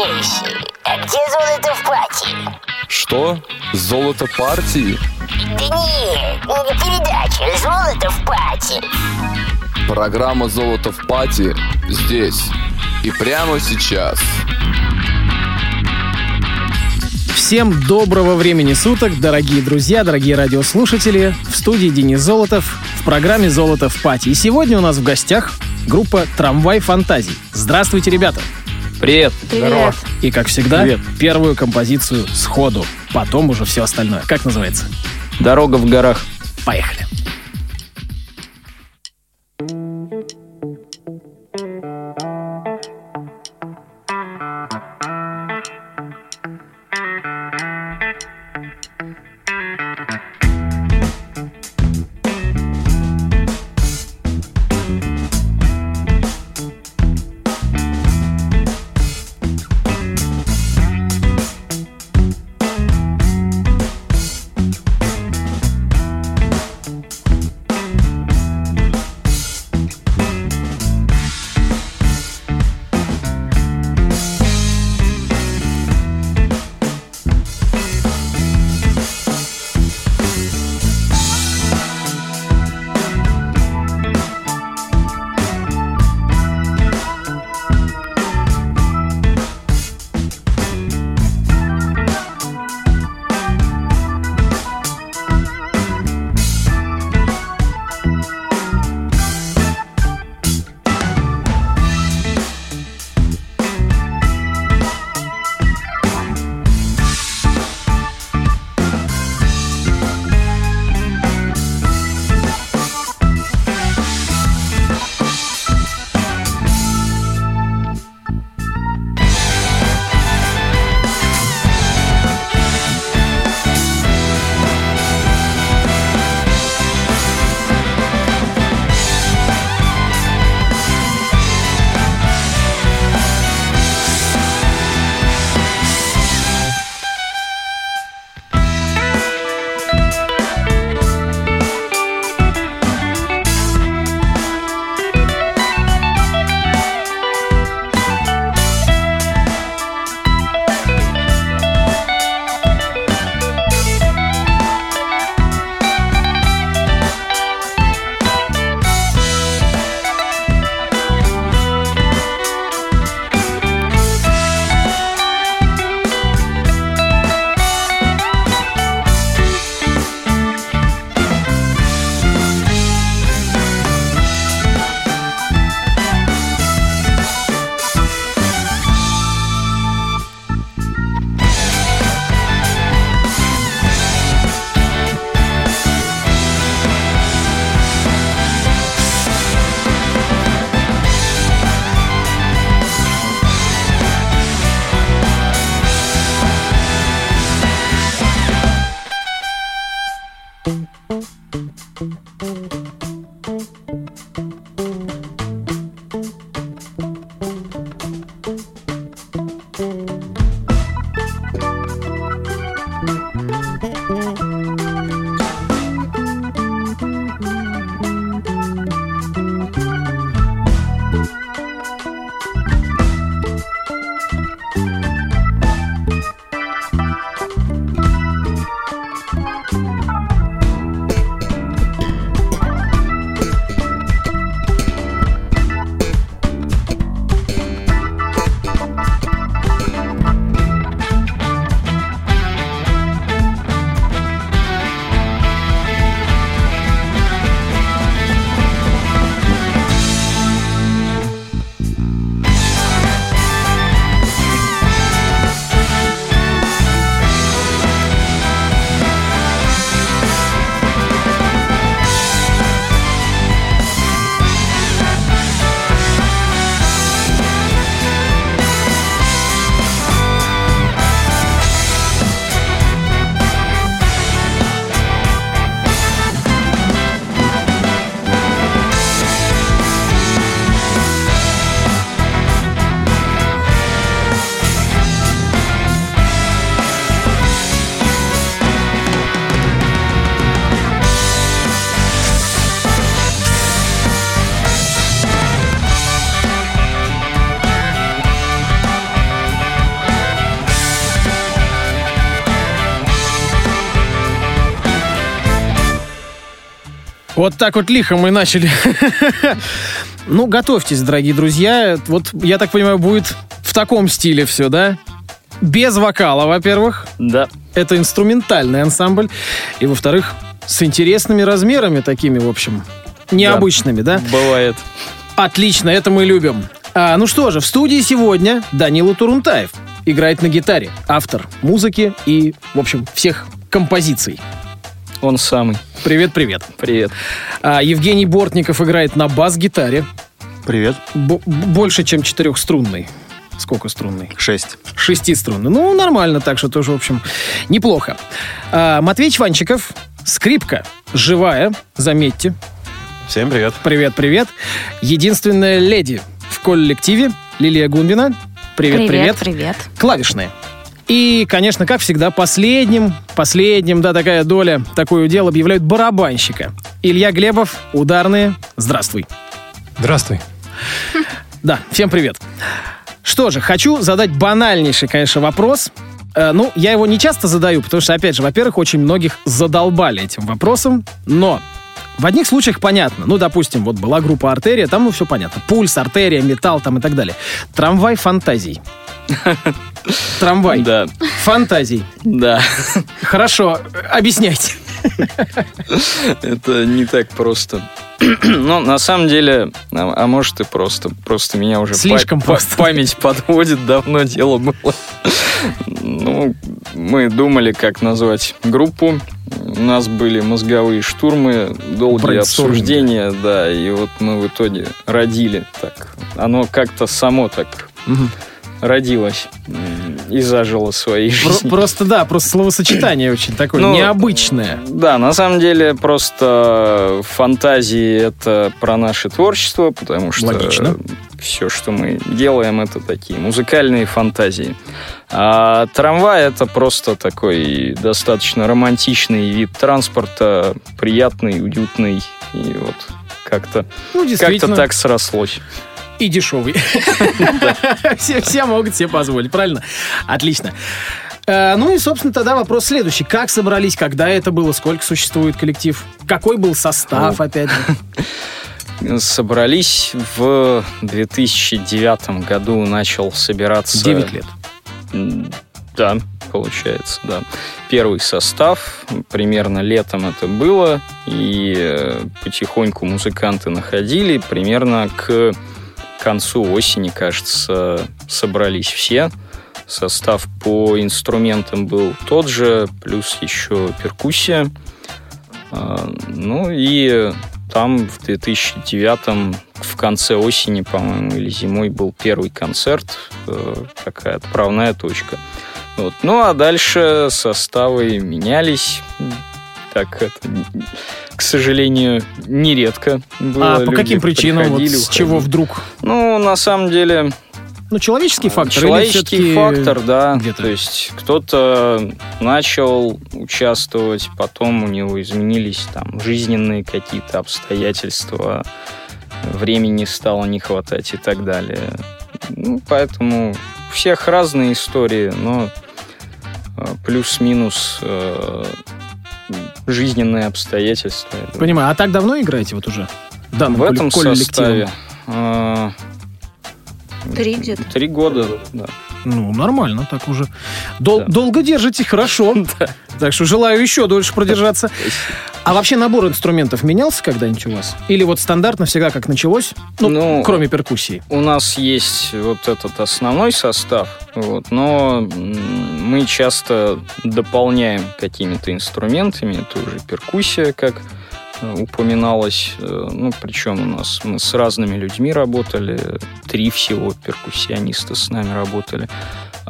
милейший, а где золото в пати? Что? Золото партии? Да нет, не передача «Золото в пати». Программа «Золото в пати» здесь и прямо сейчас. Всем доброго времени суток, дорогие друзья, дорогие радиослушатели. В студии Денис Золотов в программе «Золото в пати». И сегодня у нас в гостях группа «Трамвай фантазий». Здравствуйте, ребята! Привет. Привет. И, как всегда, Привет. первую композицию сходу. Потом уже все остальное. Как называется? Дорога в горах. Поехали. Вот так вот лихо мы начали. Ну, готовьтесь, дорогие друзья. Вот, я так понимаю, будет в таком стиле все, да? Без вокала, во-первых. Да. Это инструментальный ансамбль. И, во-вторых, с интересными размерами такими, в общем, необычными, да? Бывает. Отлично, это мы любим. А, ну что же, в студии сегодня Данила Турунтаев. Играет на гитаре. Автор музыки и, в общем, всех композиций. Он самый. Привет-привет. Привет. А, Евгений Бортников играет на бас-гитаре. Привет. Б- больше, чем четырехструнный. Сколько струнный? Шесть. Шестиструнный. Ну, нормально, так что тоже, в общем, неплохо. А, Матвей Чванчиков, скрипка, живая, заметьте. Всем привет. Привет-привет. Единственная леди в коллективе, Лилия Гунбина. Привет-привет. Привет. Клавишные. И, конечно, как всегда, последним, последним, да, такая доля, такое удел объявляют барабанщика. Илья Глебов, ударные, здравствуй. Здравствуй. Да, всем привет. Что же, хочу задать банальнейший, конечно, вопрос. Э, ну, я его не часто задаю, потому что, опять же, во-первых, очень многих задолбали этим вопросом, но в одних случаях понятно. Ну, допустим, вот была группа «Артерия», там, ну, все понятно. Пульс, артерия, металл там и так далее. Трамвай фантазий. Трамвай. Да. Фантазий. Да. Хорошо, объясняйте. Это не так просто. Ну, на самом деле, а, а может и просто. Просто меня уже Слишком па- просто. па- память подводит, давно дело было. Ну, мы думали, как назвать группу. У нас были мозговые штурмы, долгие обсуждения, да, и вот мы в итоге родили так. Оно как-то само так родилось м, и зажило своей жизнью. Просто, да, просто словосочетание очень такое Ну, необычное. Да, на самом деле просто фантазии это про наше творчество, потому что Логично. все, что мы делаем, это такие музыкальные фантазии. А трамвай это просто такой достаточно романтичный вид транспорта, приятный, уютный и вот как-то Ну, как-то действительно. так срослось. И дешевый. Все, могут себе позволить, правильно? Отлично. Э, Ну и, собственно, тогда вопрос следующий. Как собрались, когда это было, сколько существует коллектив? Какой был состав, опять же? Собрались в 2009 году, начал собираться... 9 лет. Да, получается, да. Первый состав, примерно летом это было, и э, потихоньку музыканты находили, примерно к концу осени, кажется, собрались все. Состав по инструментам был тот же, плюс еще перкуссия. А, Ну и там в 2009 в конце осени, по-моему, или зимой был первый концерт, э, такая отправная точка. Вот. Ну а дальше составы менялись. Так это, к сожалению, нередко было. А по Люди каким причинам? Вот с чего уходили. вдруг? Ну, на самом деле, Ну, человеческий фактор? или Человеческий фактор, да. где-то? То есть кто-то начал участвовать, потом у него изменились там жизненные какие-то обстоятельства, времени стало не хватать и так далее. Ну, поэтому у всех разные истории, но э, плюс-минус э, жизненные обстоятельства. Понимаю. А так давно играете вот уже? Да, В этом составе э, Три где-то. три года, да. Ну, нормально, так уже. Дол- Да. Долго держите, хорошо. Так что желаю еще дольше продержаться. А вообще набор инструментов менялся когда-нибудь у вас? Или вот стандартно всегда как началось? Ну, Ну, кроме перкуссии. У нас есть вот этот основной состав, вот, но мы часто дополняем какими-то инструментами, это уже перкуссия, как э, упоминалось, э, ну, причем у нас мы с разными людьми работали, три всего перкуссиониста с нами работали.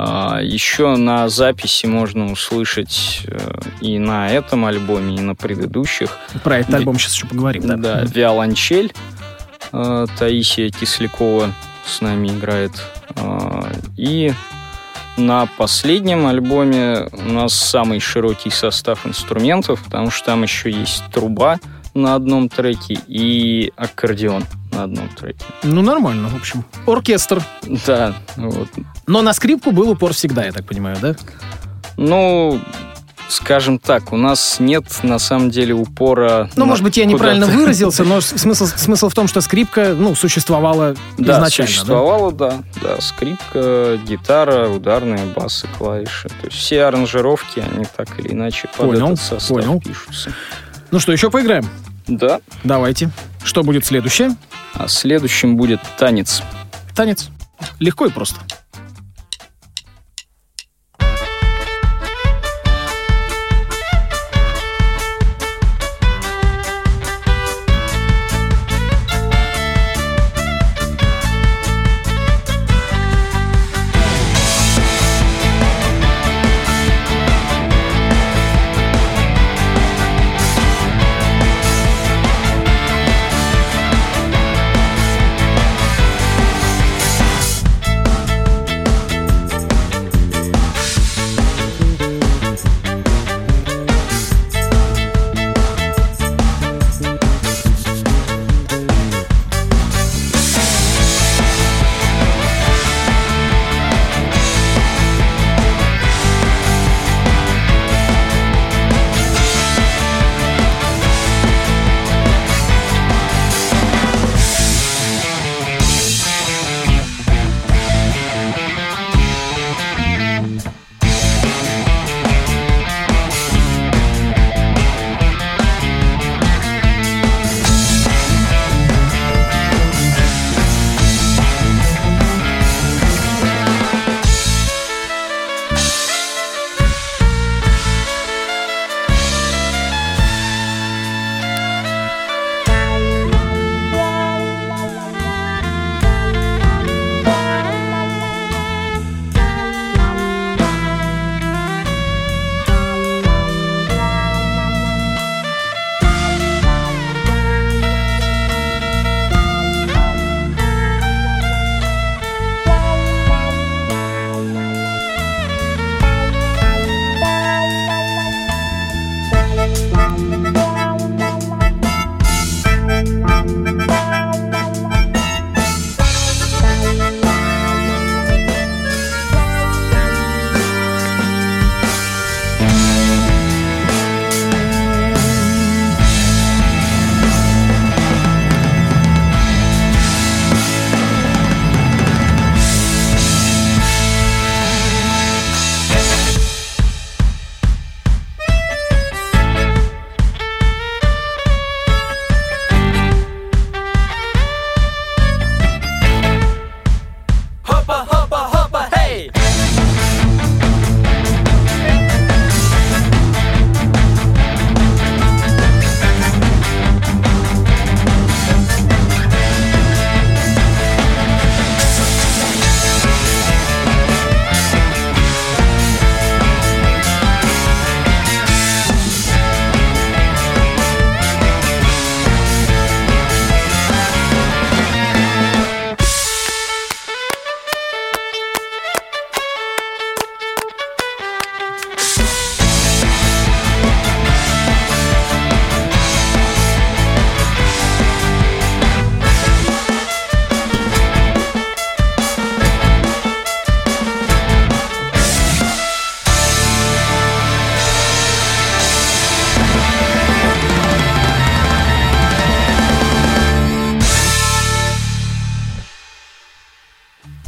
А, Еще на записи можно услышать э, и на этом альбоме, и на предыдущих Про этот альбом сейчас еще поговорим. Да. да, виолончель э, Таисия Кислякова с нами играет. Э, И на последнем альбоме у нас самый широкий состав инструментов, потому что там еще есть труба на одном треке и аккордеон на одном треке. Ну, нормально, в общем. Оркестр. Да, вот. Но на скрипку был упор всегда, я так понимаю, да? Ну, скажем так, у нас нет на самом деле упора. Ну, может быть, я неправильно выразился, но смысл, смысл в том, что скрипка, ну, существовала Да, изначально. да? существовало, да? да. Скрипка, гитара, ударные басы, клавиши. То есть все аранжировки, они так или иначе под Понял, этот состав понял. пишутся. Ну что, еще поиграем? Да. Давайте. Что будет следующее? А следующим будет танец. Танец. Легко и просто.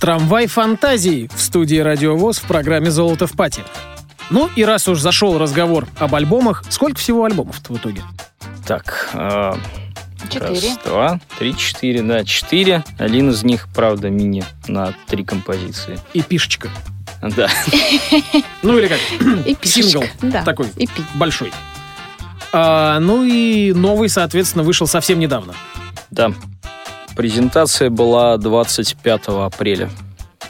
Трамвай фантазии в студии Радиовоз в программе «Золото в пати». Ну и раз уж зашел разговор об альбомах, сколько всего альбомов в итоге? Так, Четыре. Раз, два, три, четыре, да, четыре. Один из них, правда, мини на три композиции. И пишечка. Да. Ну или как? Сингл. Да. Такой большой. А, ну и новый, соответственно, вышел совсем недавно. Да. Презентация была 25 апреля.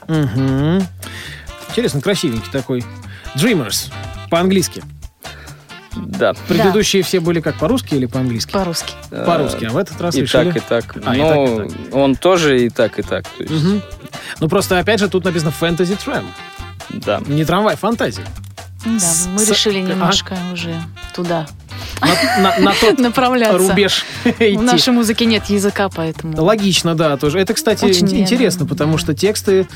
Угу. Интересно, красивенький такой. Dreamers. По-английски. Да. Предыдущие все были как по-русски или по-английски? По-русски. По-русски, а в этот раз И решили... так, и так. А, и Но так, и он тоже и так, и так. То есть, Мгм. Ну просто, опять же, тут написано Fantasy Tram. да. Не трамвай, фантазии. Да, мы С- решили ага. немножко уже туда на, на- на тот Направляться. рубеж идти. В нашей музыке нет языка, поэтому... Логично, да, тоже. Это, кстати, Очень ин- интересно, потому что тексты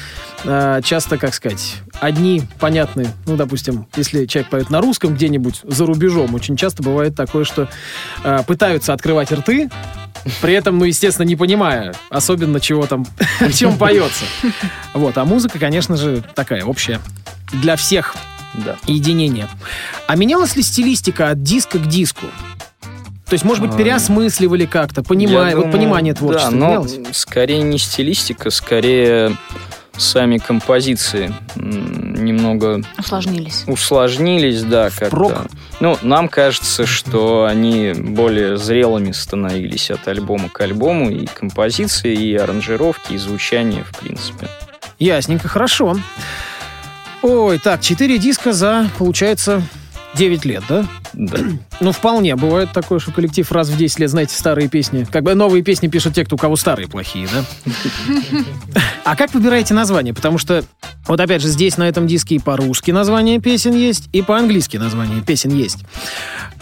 э, часто, как сказать, одни понятны. Ну, допустим, если человек поет на русском где-нибудь за рубежом, очень часто бывает такое, что э, пытаются открывать рты, при этом, ну, естественно, не понимая особенно, чего там, о чем поется. Вот, а музыка, конечно же, такая общая для всех Да. единение. А менялась ли стилистика от диска к диску? То есть, может быть, А, переосмысливали как-то, понимая, Я вот думаю, понимание творчества Да, но менялось? скорее не стилистика, скорее сами композиции немного Усложнились. усложнились, да, как-то. Ну, нам кажется, что они более зрелыми становились от альбома к альбому, и композиции, и аранжировки, и звучание, в принципе. Ясненько, хорошо. Ой, так, 4 диска за, получается, 9 лет, да? Да. Ну, вполне. Бывает такое, что коллектив раз в 10 лет, знаете, старые песни. Как бы новые песни пишут те, кто у кого старые плохие, да? А как выбираете название? Потому что, вот опять же, здесь на этом диске и по-русски название песен есть, и по-английски название песен есть.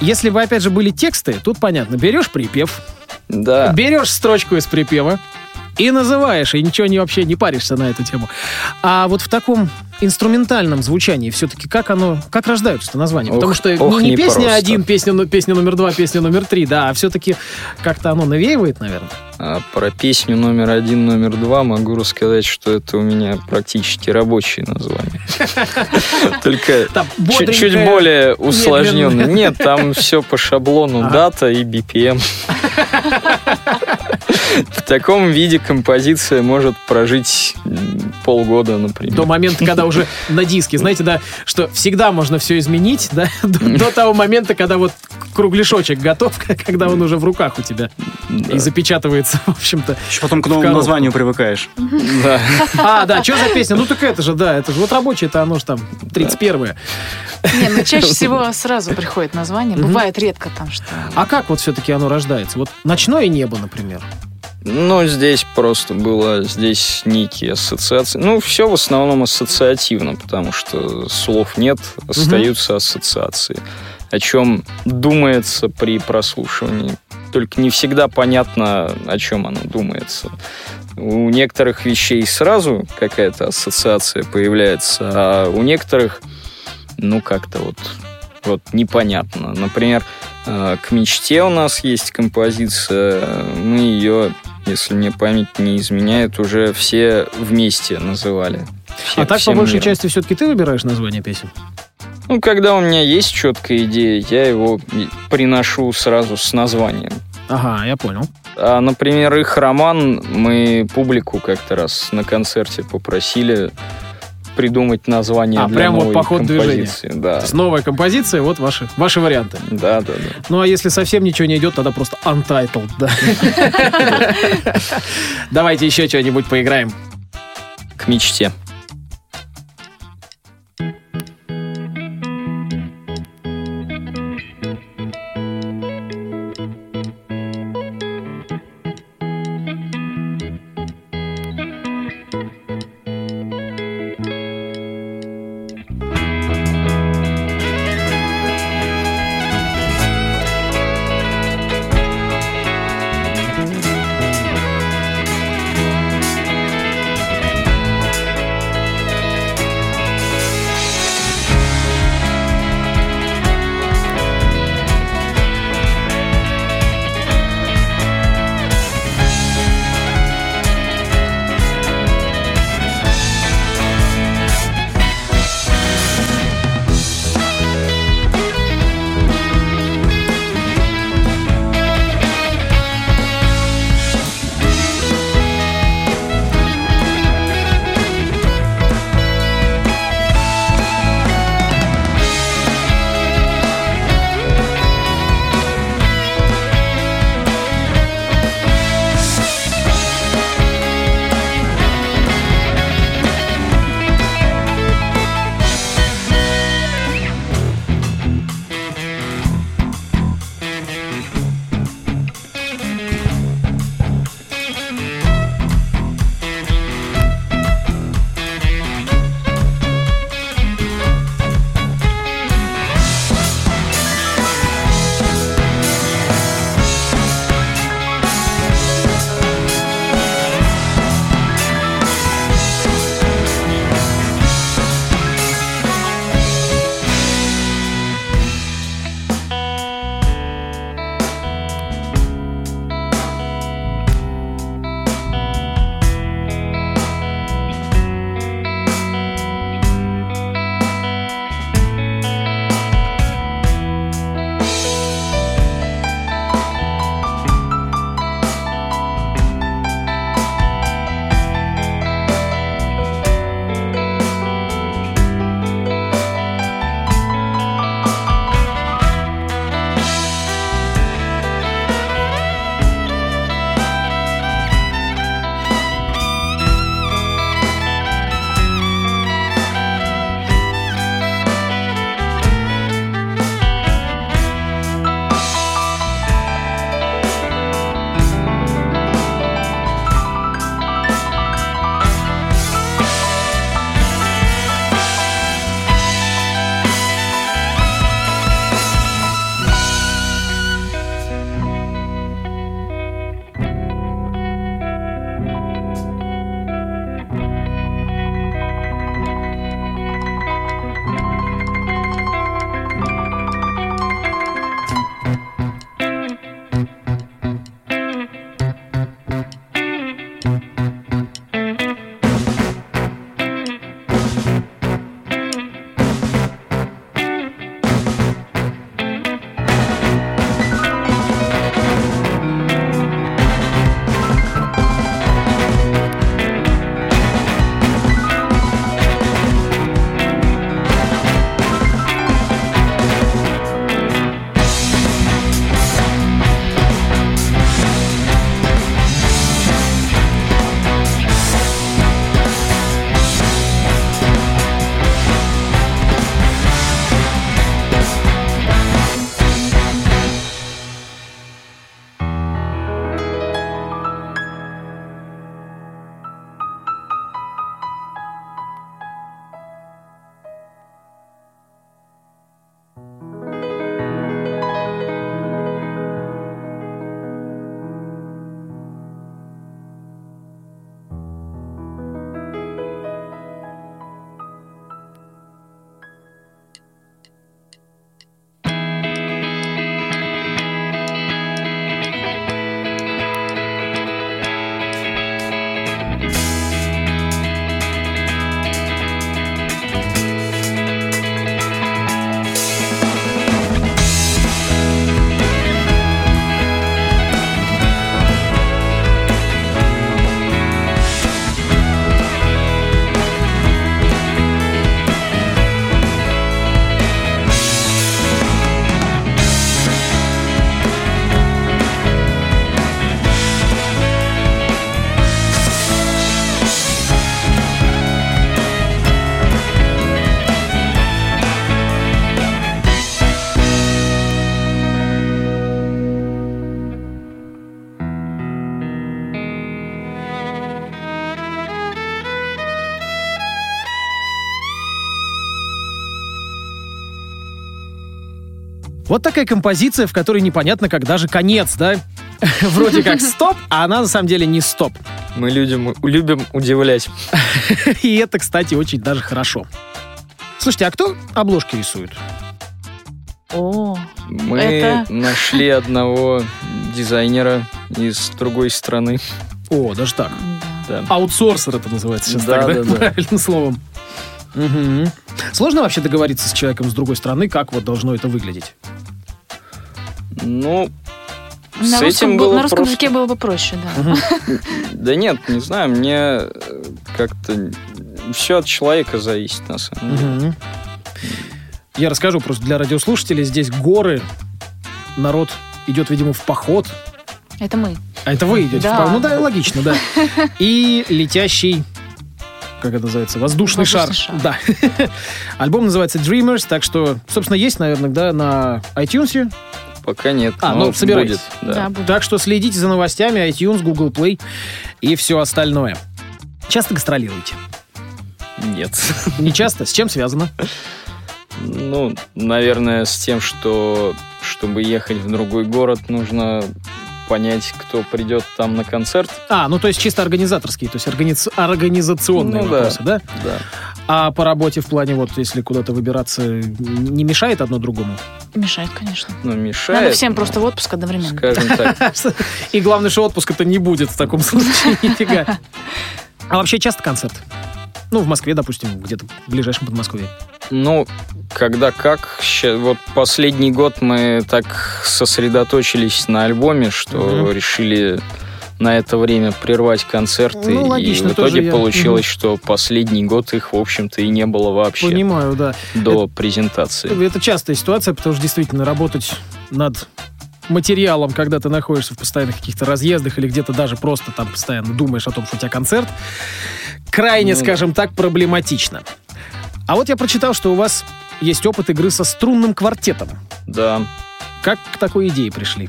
Если бы, опять же, были тексты, тут понятно. Берешь припев, Да. берешь строчку из припева и называешь, и ничего не вообще не паришься на эту тему. А вот в таком инструментальном звучании все-таки как оно, как рождаются названия? Потому Ох, что ох, не, не песня один, песня, ну- песня номер два, песня номер три, да, а все-таки как-то оно навеивает, наверное. А про песню номер один, номер два могу рассказать, что это у меня практически рабочие названия. Только чуть, более усложненно. Нет, там все по шаблону дата и BPM. В таком виде композиция может прожить полгода, например. До момента, когда уже на диске, знаете, да, что всегда можно все изменить, да, до, до того момента, когда вот кругляшочек готов, когда он уже в руках у тебя и запечатывается, в общем-то. Еще потом к новому названию привыкаешь. Да. А, да, что за песня? Ну так это же, да, это же вот рабочее, это оно же там 31-е. Не, ну чаще всего сразу приходит название. Бывает редко там, что... А как вот все-таки оно рождается? Вот «Ночное небо», например. Ну, здесь просто было, здесь некие ассоциации. Ну, все в основном ассоциативно, потому что слов нет, остаются ассоциации. О чем думается при прослушивании. Только не всегда понятно, о чем оно думается. У некоторых вещей сразу какая-то ассоциация появляется, а у некоторых, ну, как-то вот, вот непонятно. Например, э, к мечте у нас есть композиция, мы ее, если мне память не изменяет, уже все вместе называли. Все- а так, по большей миром. части, все-таки ты выбираешь название песен? Ну, когда у меня есть четкая идея, я его приношу сразу с названием. Ага, я понял. А, например, их роман мы публику как-то раз на концерте попросили придумать название А, для прям вот новой по ходу движения. Да. То есть новая композиция, вот ваши, ваши варианты. да, да, да. Ну, а если совсем ничего не идет, тогда просто untitled, да. Давайте еще что-нибудь поиграем. К мечте. Вот такая композиция, в которой непонятно, когда же конец, да? Вроде как стоп, а она на самом деле не стоп. Мы людям любим удивлять. И это, кстати, очень даже хорошо. Слушайте, а кто обложки рисует? О, Мы Это- нашли одного дизайнера из другой страны. О, даже так. да. Да. Аутсорсер это называется сейчас Да, так, да? да, да. Правильным словом. Мгм. Сложно вообще договориться с человеком с другой стороны, как вот должно это выглядеть? Ну, На с русском, этим был- было на русском просто. языке было бы проще, да. Да нет, не знаю, мне э, как-то все от человека зависит, на самом деле. Я расскажу просто для радиослушателей. Здесь горы, народ идет, видимо, в поход. Это мы. А это вы идете Да. в поход. Ну да, логично, да. И летящий, как это называется, воздушный, Воздушный шар. шар. Да. Альбом называется Dreamers, так что, собственно, есть, наверное, да, на iTunes. Пока нет. А, но ну, собирайтесь. будет, Да, да. будет. Так что следите за новостями iTunes, Google Play и все остальное. Часто гастролируете? Нет. Не часто? С чем связано? Ну, наверное, с тем, что чтобы ехать в другой город, нужно понять, кто придет там на концерт. А, ну то есть чисто организаторские, то есть организ- организационные Ну да. вопросы, да? Да. А по работе в плане вот, если куда-то выбираться, не мешает одно другому? Мешает, конечно. Ну, мешает. Надо всем но, просто в отпуск одновременно. Скажем так. И главное, что отпуска-то не будет в таком случае, нифига. А вообще часто концерт? Ну, в Москве, допустим, где-то в ближайшем Подмосковье. Ну, когда как. Вот последний год мы так сосредоточились на альбоме, что Мгм. решили на это время прервать концерты. Ну, логично, и в итоге я- получилось, что последний год их, в общем-то, и не было вообще Понимаю, да. до презентации. Это частая ситуация, потому что действительно работать над материалом, когда ты находишься в постоянных каких-то разъездах или где-то даже просто там постоянно думаешь о том, что у тебя концерт, крайне, Ну скажем так, проблематично. А вот я прочитал, что у вас есть опыт игры со струнным квартетом. Да. Как к такой идее пришли?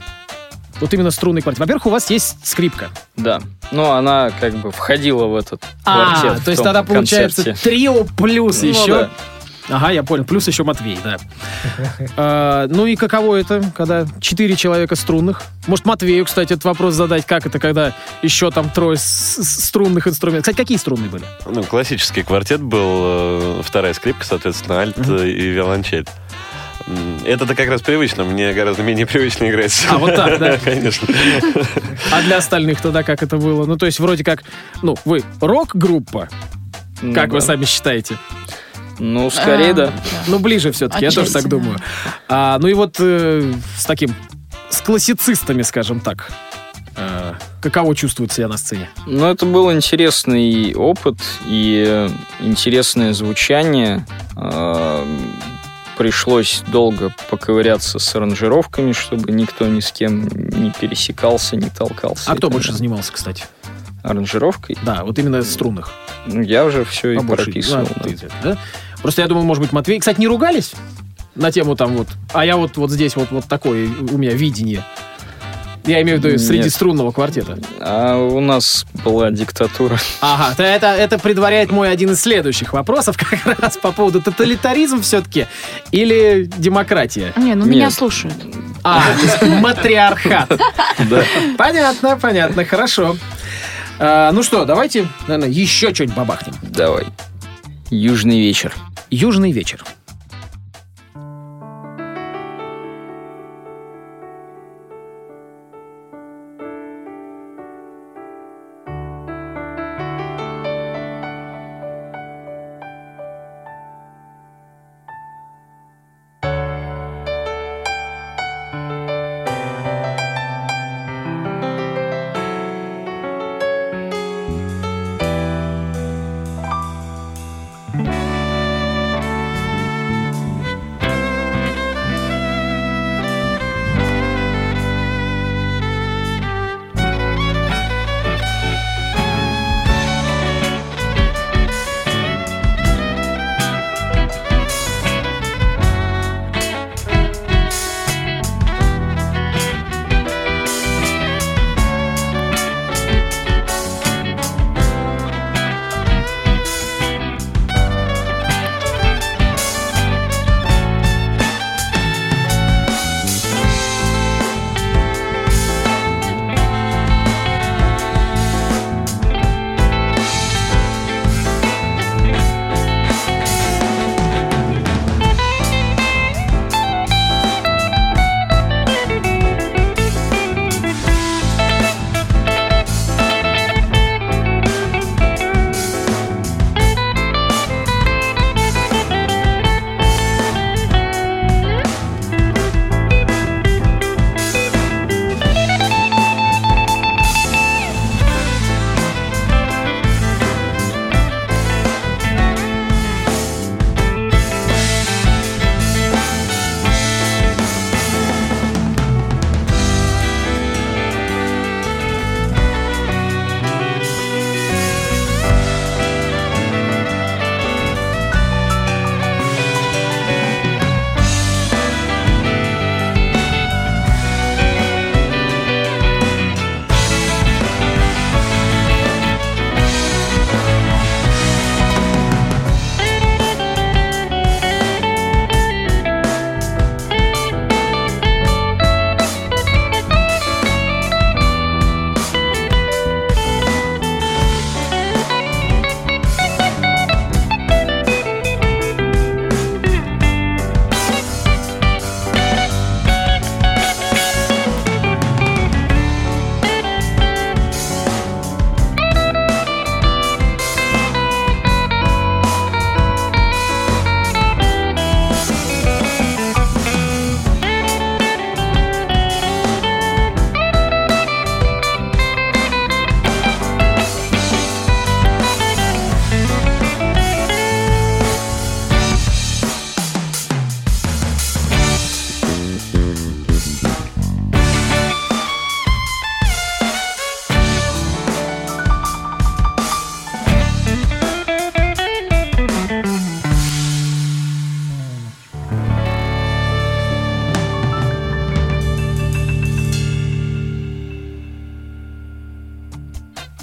Вот именно струнный квартет. Во-первых, у вас есть скрипка. Да. Ну, она как бы входила в этот А, квартет. то есть тогда получается концерте. трио плюс Ну еще. да. Ага, я понял. Плюс еще Матвей, да. А, ну и каково это, когда четыре человека струнных? Может, Матвею, кстати, этот вопрос задать, как это, когда еще там трое струнных инструментов? Кстати, какие струнные были? Ну, классический квартет был, э, вторая скрипка, соответственно, альт и виолончель. Это-то как раз привычно, мне гораздо менее привычно играть. А, вот так, да. Конечно. А для остальных тогда как это было? Ну, то есть, вроде как, ну, вы рок-группа, Ну как вы сами считаете? Ну, скорее, А, да. Ну, ближе все-таки, я тоже так думаю. А, ну и вот э, с таким, с классицистами, скажем так, э, каково чувствует себя на сцене? Ну, это был интересный опыт и интересное звучание. Э, Пришлось долго поковыряться с аранжировками, чтобы никто ни с кем не пересекался, не толкался. А и кто так больше далее. занимался, кстати? Аранжировкой? Да, вот именно струнных. Ну, я уже все и Побольше. прописывал. А, да. ты, да? Просто я думал, может быть, Матвей... Кстати, не ругались на тему там вот... А я вот, вот здесь вот, вот такое у меня видение. Я имею в виду среди Нет. струнного квартета. А у нас была диктатура. Ага, то это, это предваряет мой один из следующих вопросов как раз по поводу тоталитаризм все-таки или демократия. Не, ну Нет. меня слушают. А, матриархат. Да. Понятно, понятно, хорошо. А, ну что, давайте, наверное, еще что-нибудь бабахнем. Давай. Южный вечер. Южный вечер.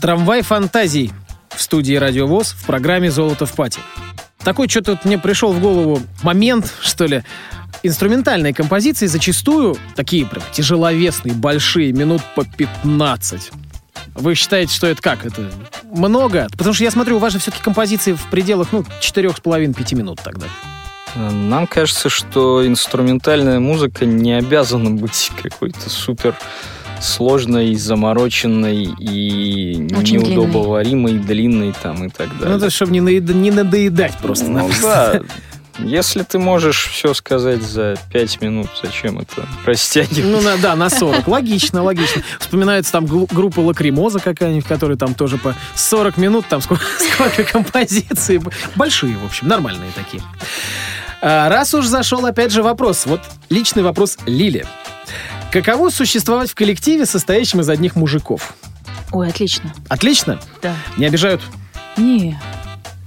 Трамвай фантазий в студии Радиовоз в программе «Золото в пати». Такой что-то мне пришел в голову момент, что ли, инструментальные композиции зачастую такие прям тяжеловесные, большие, минут по 15. Вы считаете, что это как? Это много? Потому что я смотрю, у вас же все-таки композиции в пределах, ну, 4,5-5 минут тогда. Нам кажется, что инструментальная музыка не обязана быть какой-то супер сложной, замороченной и Очень неудобоваримой, длинной там и так далее. Ну, это чтобы не, наед- не надоедать просто. Ну да. Если ты можешь все сказать за пять минут, зачем это растягивать? Ну, на- да, на 40. Логично, логично. Вспоминается там группа Лакримоза какая-нибудь, которая там тоже по 40 минут, там сколько, сколько композиций. Большие, в общем, нормальные такие. А, Раз уж зашел опять же вопрос, вот личный вопрос Лили. Каково существовать в коллективе, состоящем из одних мужиков? Ой, отлично. Отлично? Да. Не обижают? Не.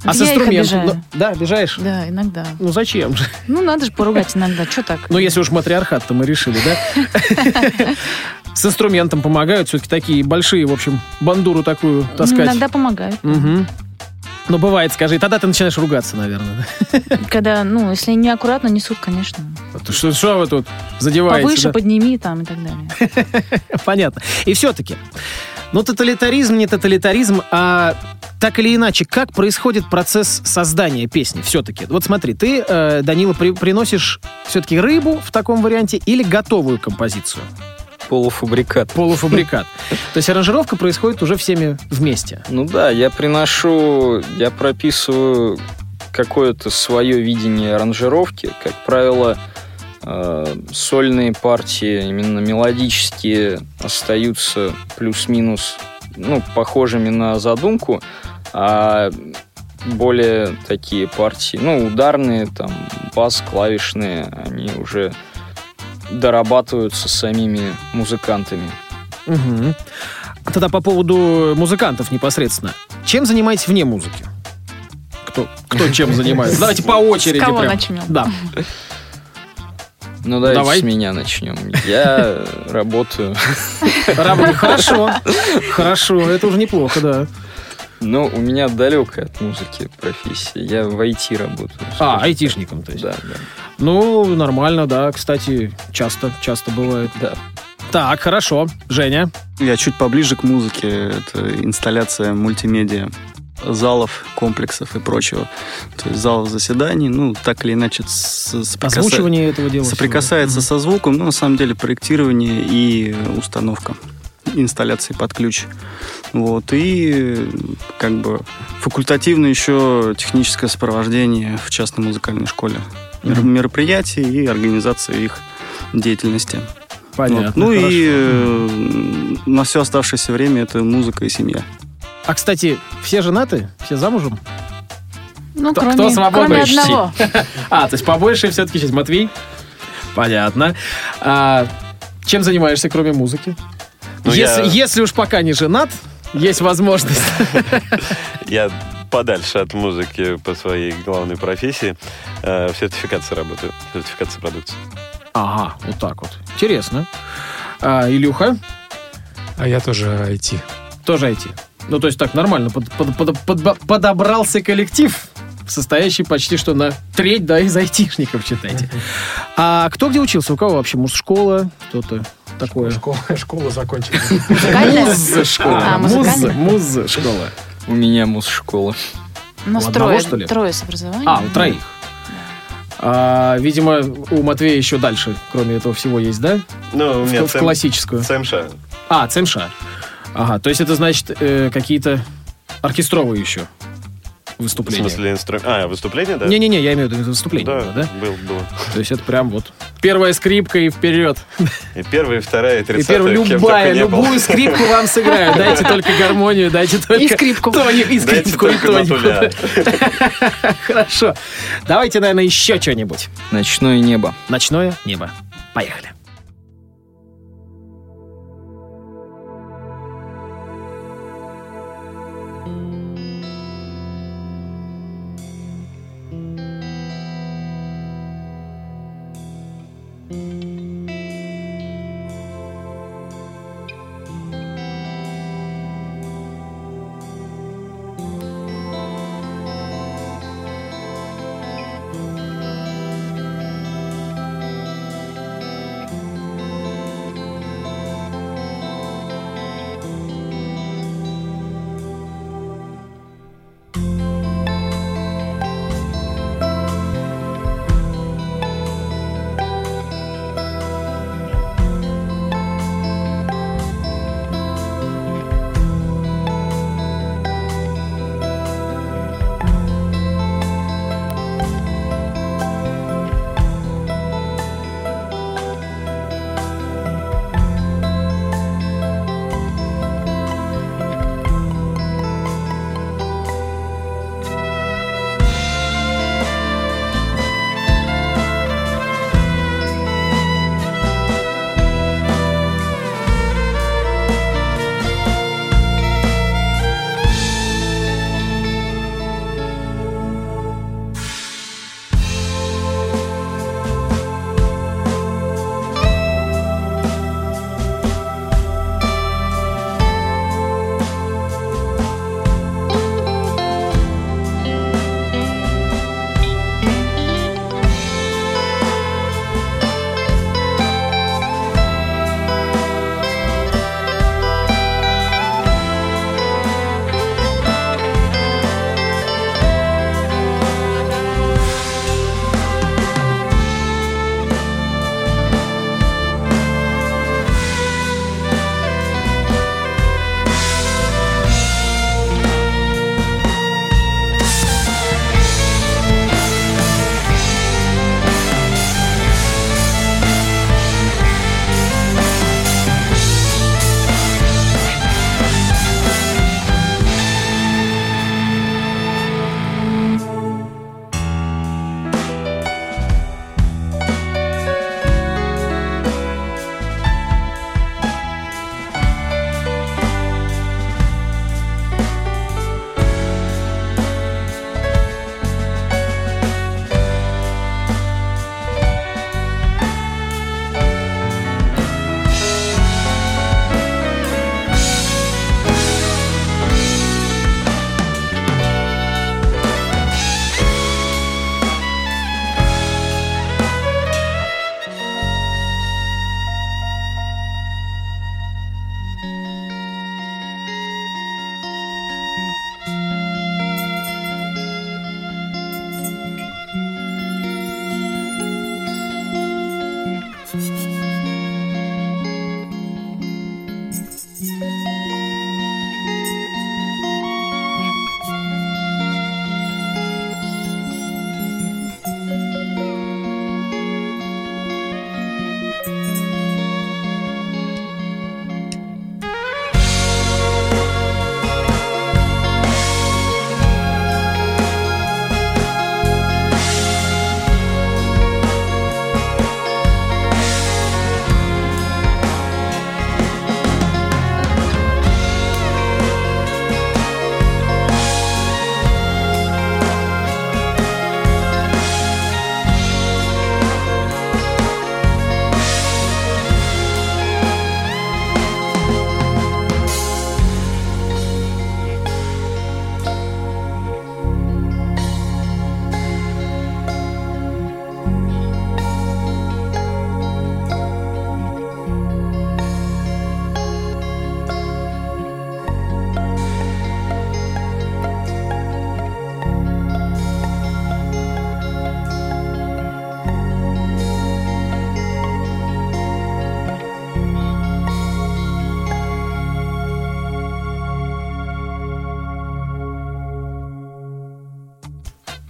А с инструментом? Ну, да, обижаешь? Да, иногда. Ну зачем же? Ну, надо же поругать иногда. Что так? Ну, если уж матриархат-то мы решили, да? С инструментом помогают все-таки такие большие, в общем, бандуру такую таскать. Иногда помогают. Ну, бывает, скажи, тогда ты начинаешь ругаться, наверное. Когда, ну, если неаккуратно несут, конечно. да? Что, что вы тут задеваете? Повыше да? подними там и так далее. Понятно. И все-таки, ну, тоталитаризм, не тоталитаризм, а так или иначе, как происходит процесс создания песни все-таки? Вот смотри, ты, э, Данила, при- приносишь все-таки рыбу в таком варианте или готовую композицию? Полуфабрикат. Полуфабрикат. То есть аранжировка происходит уже всеми вместе. Ну да, я приношу, я прописываю какое-то свое видение аранжировки. Как правило, э, сольные партии, именно мелодические, остаются плюс-минус ну, похожими на задумку, а более такие партии, ну, ударные, там, бас, клавишные, они уже дорабатываются самими музыкантами. Мгм. Тогда по поводу музыкантов непосредственно. Чем занимаетесь вне музыки? Кто, кто чем занимается? Давайте по очереди. С кого прям. начнем? Да. Ну, давайте Давай. с меня начнем. Я работаю Работа. Хорошо. Хорошо. Это уже неплохо, да. Ну, у меня далекая от музыки профессия. Я в IT работаю. А, айтишником, то есть. Да, да, Ну, нормально, да. Кстати, часто, часто бывает. да. Так, хорошо. Женя. Я чуть поближе к музыке. Это инсталляция мультимедиа залов, комплексов и прочего. То есть залов заседаний, ну, так или иначе с- соприкаса- Озвучивание этого дела. соприкасается со звуком, но на самом деле проектирование и установка инсталляции под ключ. Вот. И как бы факультативно еще техническое сопровождение в частной музыкальной школе. Мероприятий и организации их деятельности. Понятно. Вот. Ну хорошо. и э, на все оставшееся время это музыка и семья. А, кстати, все женаты? Все замужем? Ну, Кто- кроме, кто свободный кроме почти? одного. А, то есть побольше все-таки сейчас Матвей? Понятно. А, чем занимаешься, кроме музыки? Ну, если, я- если уж пока не женат, есть возможность. Я подальше от музыки по своей главной профессии. Э, В сертификации работаю. В сертификации продукции. Ага, вот так вот. Интересно. А, Илюха А я тоже IT. тоже IT. Ну, то есть так, нормально. под- под- под- под- подобрался коллектив, состоящий почти что на треть, да, из айтишников, считайте. А кто где учился? У кого вообще? Муз-школа? Что-то такое? Школу, школу закончили. Музыкальная? Муз-школа. А, Муз- У меня муз-школа. Нас У одного, трое, что ли? трое с образованием. А, у троих. А, видимо, у Матвея еще дальше, кроме этого всего, есть, да? Ну, у В, меня в классическую. ЦМШ. А, ЦМШ. Ага, то есть это значит э, какие-то оркестровые еще В выступления. смысле инструмент. А, выступление, да? Не-не-не, я имею в виду выступление, Да, было, да? был, было. То есть это прям вот первая скрипка и вперед. И первая, и вторая, и И тридцатая, первая, кем любая, был. любую скрипку вам сыграю. Дайте только гармонию, дайте только... И скрипку. тоник, и скрипку, и тонику. Хорошо. Давайте, наверное, еще что-нибудь. Ночное небо. Ночное небо. Поехали.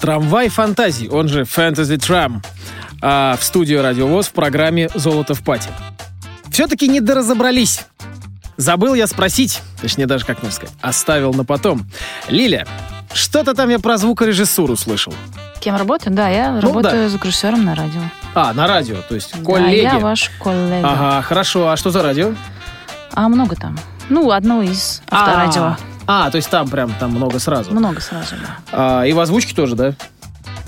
Трамвай фантазий, он же Fantasy Tram, а, в студию Радиовоз в программе «Золото в пати». Все-таки не доразобрались. Забыл я спросить, точнее даже как мне сказать, оставил на потом. Лиля, что-то там я про звукорежиссуру слышал. Кем работаю? Да, я Ну, работаю звукорежиссером на радио. А, на радио, то есть Да, коллеги. я ваш коллега. Ага, хорошо. А что за радио? А много там. Ну, одно из авторадио. А, то есть там прям там много сразу. Много сразу, да. А, и в озвучке тоже, да?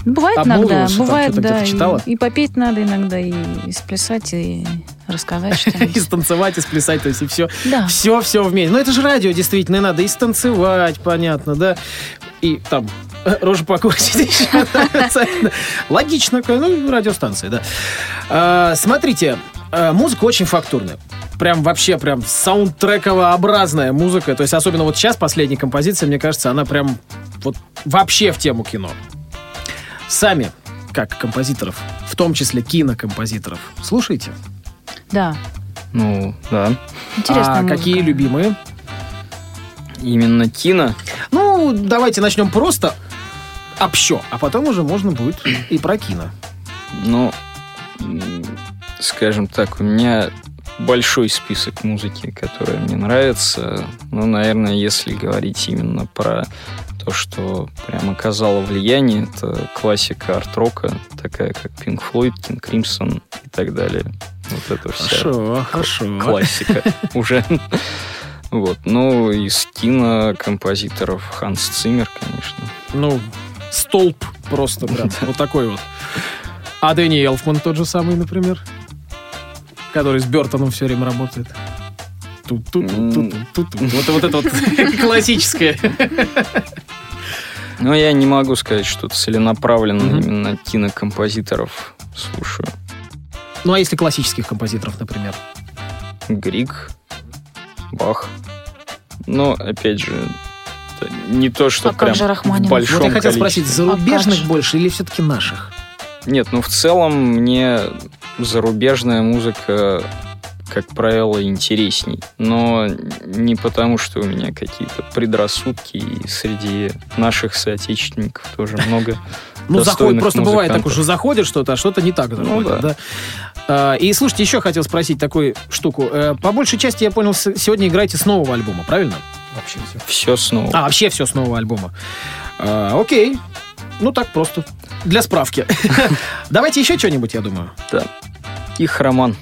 Ну, Бывает иногда, там бывает, что-то да. читала? И, и попеть надо иногда, и, и сплясать, и рассказать И что-нибудь. станцевать, и сплясать, то есть и все. Да. Все, все вместе. Ну, это же радио, действительно, и надо и станцевать, понятно, да? И там э, рожу покурить. Логично, ну, радиостанция, да. А, Смотрите, э, музыка очень фактурная. Прям вообще прям саундтрековообразная музыка. То есть особенно вот сейчас последняя композиция, мне кажется, она прям вот вообще в тему кино. Сами, как композиторов, в том числе кинокомпозиторов, слушайте. Да. Ну, да. Интересная а музыка. какие любимые? Именно кино. Ну, давайте начнем просто общо, а потом уже можно будет и про кино. Ну, скажем так, у меня большой список музыки, которая мне нравится. Ну, наверное, если говорить именно про то, что прям оказало влияние, это классика арт-рока, такая как Pink Floyd, King Crimson и так далее. Вот это вся Хорошо, хорошо. классика уже. Вот. Ну, из кинокомпозиторов Ханс Циммер, конечно. Ну, столб просто прям, вот такой вот. А Дэнни Элфман тот же самый, например, который с Бертоном все время работает. Ту-ту-ту-ту-ту-ту. Вот, вот это вот классическое. Но я не могу сказать, что целенаправленно Мгм. именно кинокомпозиторов слушаю. Ну, а если классических композиторов, например? Григ, Бах. Но, опять же, не то, что А как прям же Рахманинов? в большом Вот я хотел количестве. спросить, зарубежных А как больше или все-таки наших? Нет, ну в целом мне зарубежная музыка, как правило, интересней. Но не потому, что у меня какие-то предрассудки, и среди наших соотечественников тоже много Ну, заходит, просто бывает так уже заходит что-то, а что-то не так заходит, да. да. А, И слушайте, еще хотел спросить такую штуку. Э, По большей части, я понял, с- сегодня играете с нового альбома, правильно? Вообще все. Все снова. А, вообще все с нового альбома. А, Окей. Ну, так просто. Для справки. Давайте еще что-нибудь, я думаю. Их роман.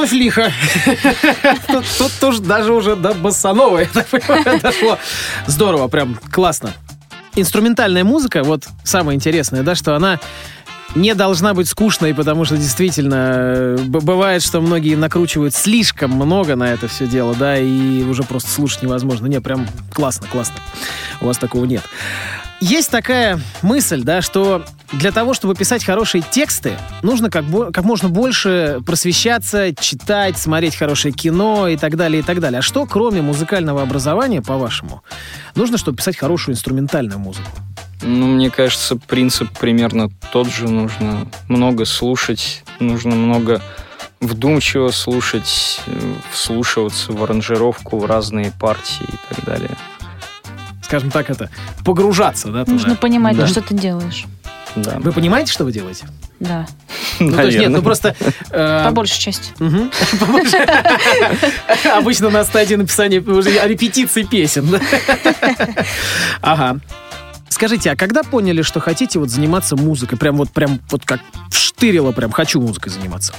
Вновь лихо. Тут, тоже даже уже до басановой, дошло. Здорово, прям классно. Инструментальная музыка, вот самое интересное, да, что она не должна быть скучной, потому что действительно э, бывает, что многие накручивают слишком много на это все дело, да, и уже просто слушать невозможно. Не, прям классно, классно. У вас такого нет. Есть такая мысль, да, что для того, чтобы писать хорошие тексты, нужно как, бо- как можно больше просвещаться, читать, смотреть хорошее кино и так далее, и так далее. А что, кроме музыкального образования, по-вашему, нужно, чтобы писать хорошую инструментальную музыку? Ну, мне кажется, принцип примерно тот же. Нужно много слушать, нужно много вдумчиво слушать, э, вслушиваться в аранжировку, в разные партии и так далее. Скажем так, это погружаться, да, туда? Нужно понимать, Да. то, что ты делаешь. Да. Вы понимаете, что вы делаете? Да. Ну, то есть нет, ну просто... э, По большей части. Обычно на стадии написания уже репетиции песен. Ага. Скажите, а когда поняли, что хотите вот заниматься музыкой? Прям вот, прям вот как вштырило, прям хочу музыкой заниматься.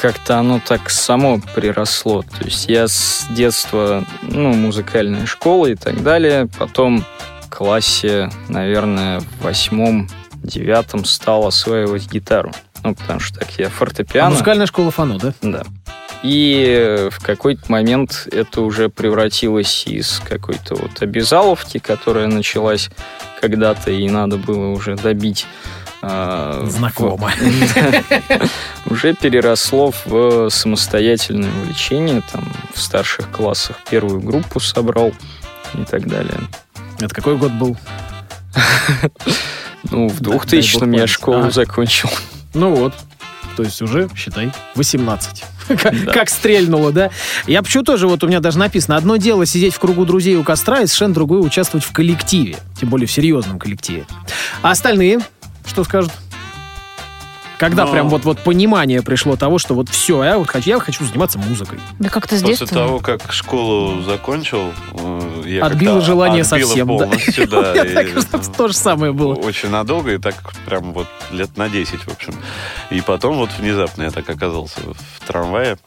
Как-то оно так само приросло. То есть я с детства, ну, музыкальная школа и так далее. Потом в классе, наверное, в восьмом, девятом стал осваивать гитару. Ну, потому что так я А фортепиано. музыкальная школа фано, да? Да. И в какой-то момент это уже превратилось из какой-то вот обязаловки, которая началась когда-то, и надо было уже добить. А, Знакомо. Уже переросло в самостоятельное увлечение. Там в старших классах первую группу собрал и так далее. Это какой год был? Ну, в Да, дай 2000 бог я памяти. школу закончил. Ну вот. То есть уже, считай, 18. Как- Да. Как стрельнуло, да? Я почему тоже, вот у меня даже написано, одно дело сидеть в кругу друзей у костра, и совершенно другое участвовать в коллективе. Тем более в серьезном коллективе. А остальные что скажут? Когда Ну, прям вот, вот понимание пришло того, что вот все, я вот хочу, я хочу заниматься музыкой. Да как-то с После того, как школу закончил, э, я Отбило желание отбило совсем, полностью, да. Я так, то же самое было. Очень надолго, и так прям вот лет на 10, в общем. И потом вот внезапно я так оказался в трамвае.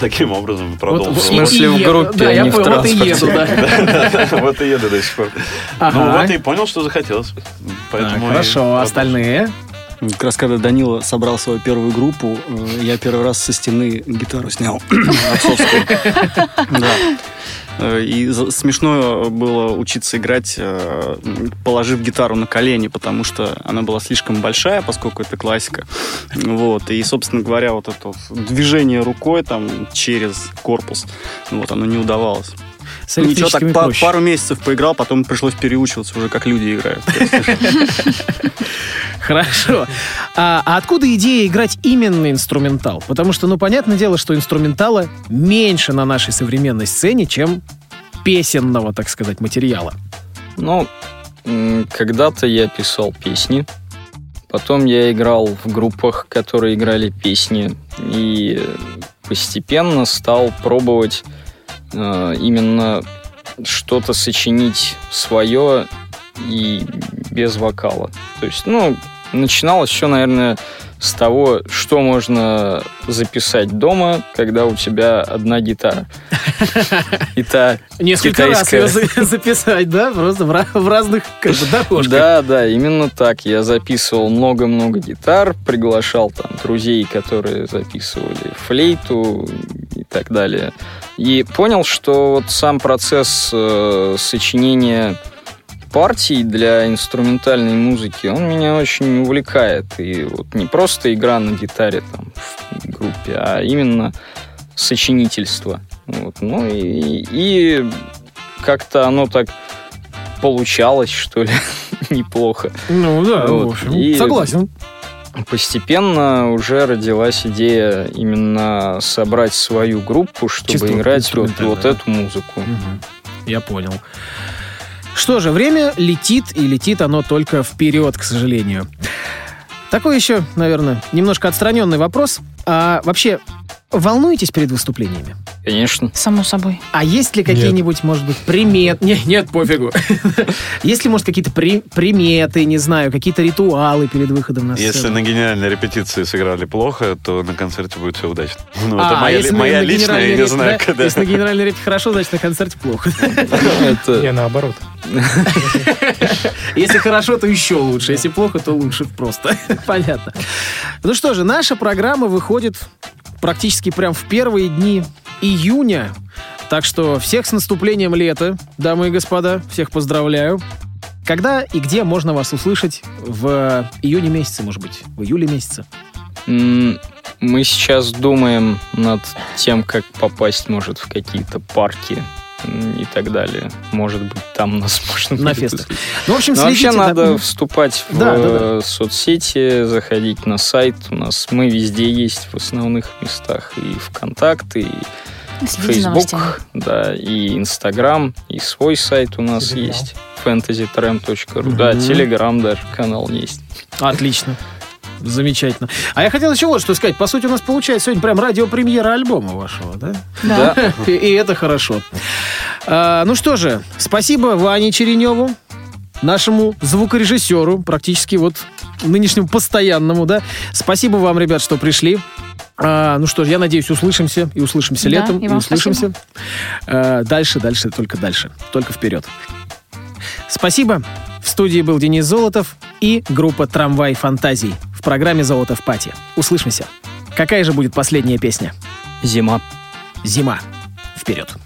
Таким образом продолжил. вот- В смысле, в еду. группе, Да, а я не в понял, вот и еду, транспорте. да. Вот и еду до сих пор. Ну вот и понял, что захотелось. Хорошо, а остальные? Как раз когда Данила собрал свою первую группу, э, я первый раз со стены гитару снял. Отцовскую. Да. Э, И смешно было учиться играть, э, положив гитару на колени, потому что она была слишком большая, поскольку это классика. Вот. И, собственно говоря, вот это движение рукой там через корпус, вот оно не удавалось. С Ну, Ничего, так па- пару месяцев поиграл, потом пришлось переучиваться уже, как люди играют. Хорошо. А, а откуда идея играть именно инструментал? Потому что, ну, понятное дело, что инструментала меньше на нашей современной сцене, чем песенного, так сказать, материала. Ну, когда-то я писал песни. Потом я играл в группах, которые играли песни. И постепенно стал пробовать именно что-то сочинить свое и без вокала. То есть, ну, начиналось все, наверное, с того, что можно записать дома, когда у тебя одна гитара. И та Несколько раз Китайская. ее за- записать, да? Просто в, ра- в разных как бы, дорожках. Да, да, именно так. Я записывал много-много гитар, приглашал там друзей, которые записывали флейту и так далее. И понял, что вот сам процесс э, сочинения партий для инструментальной музыки, он меня очень увлекает. И вот не просто игра на гитаре там в группе, а именно сочинительство. Вот. Ну и, и как-то оно так получалось, что ли, неплохо. Ну да, Вот. в общем, И- согласен. Постепенно уже родилась идея именно собрать свою группу, чтобы Чисто играть вот, вот эту музыку. Мгм. Я понял. Что же, время летит, и летит оно только вперед, к сожалению. Такой еще, наверное, немножко отстраненный вопрос. А вообще, волнуетесь перед выступлениями? Конечно. Само собой. А есть ли какие-нибудь, может быть, примет? Не, нет, пофигу. Есть ли, может, какие-то при- приметы, не знаю, какие-то ритуалы перед выходом на сцену? Если на генеральной репетиции сыграли плохо, то на концерте будет все удачно. Ну, А, это моя, если ли- моя на личная, я не знаю, да? когда. Если на генеральной репе хорошо, значит на концерте плохо. Не, Это наоборот. Если хорошо, то еще лучше. Если плохо, то лучше просто. Понятно. Ну что же, наша программа выходит практически прям в первые дни июня. Так что всех с наступлением лета, дамы и господа, всех поздравляю. Когда и где можно вас услышать в июне месяце, может быть, в июле месяце? Мы сейчас думаем над тем, как попасть, может, в какие-то парки и так далее. Может быть, там нас можно На фестах. Ну, в общем, Но вообще следите. да. надо вступать в Да, да, да. э, соцсети, заходить на сайт. У нас мы везде есть в основных местах. И ВКонтакте, и. Facebook, да, и Инстаграм, и свой сайт у нас Telegram. есть. fantasytram.ru. Да, Мгм. Телеграм даже канал есть. Отлично. Замечательно. А я хотел еще вот что сказать. По сути, у нас получается сегодня прям радиопремьера альбома вашего, да? Да. И, и это хорошо. А, ну что же, спасибо Ване Череневу, нашему звукорежиссеру, практически вот нынешнему постоянному, да. Спасибо вам, ребят, что пришли. А, ну что ж, я надеюсь, услышимся и услышимся Да, летом, и и, услышимся. А, дальше, дальше, только дальше, только вперед. Спасибо. В студии был Денис Золотов и группа «Трамвай фантазий» в программе «Золото в пати». Услышимся. Какая же будет последняя песня? Зима. Зима. Вперед.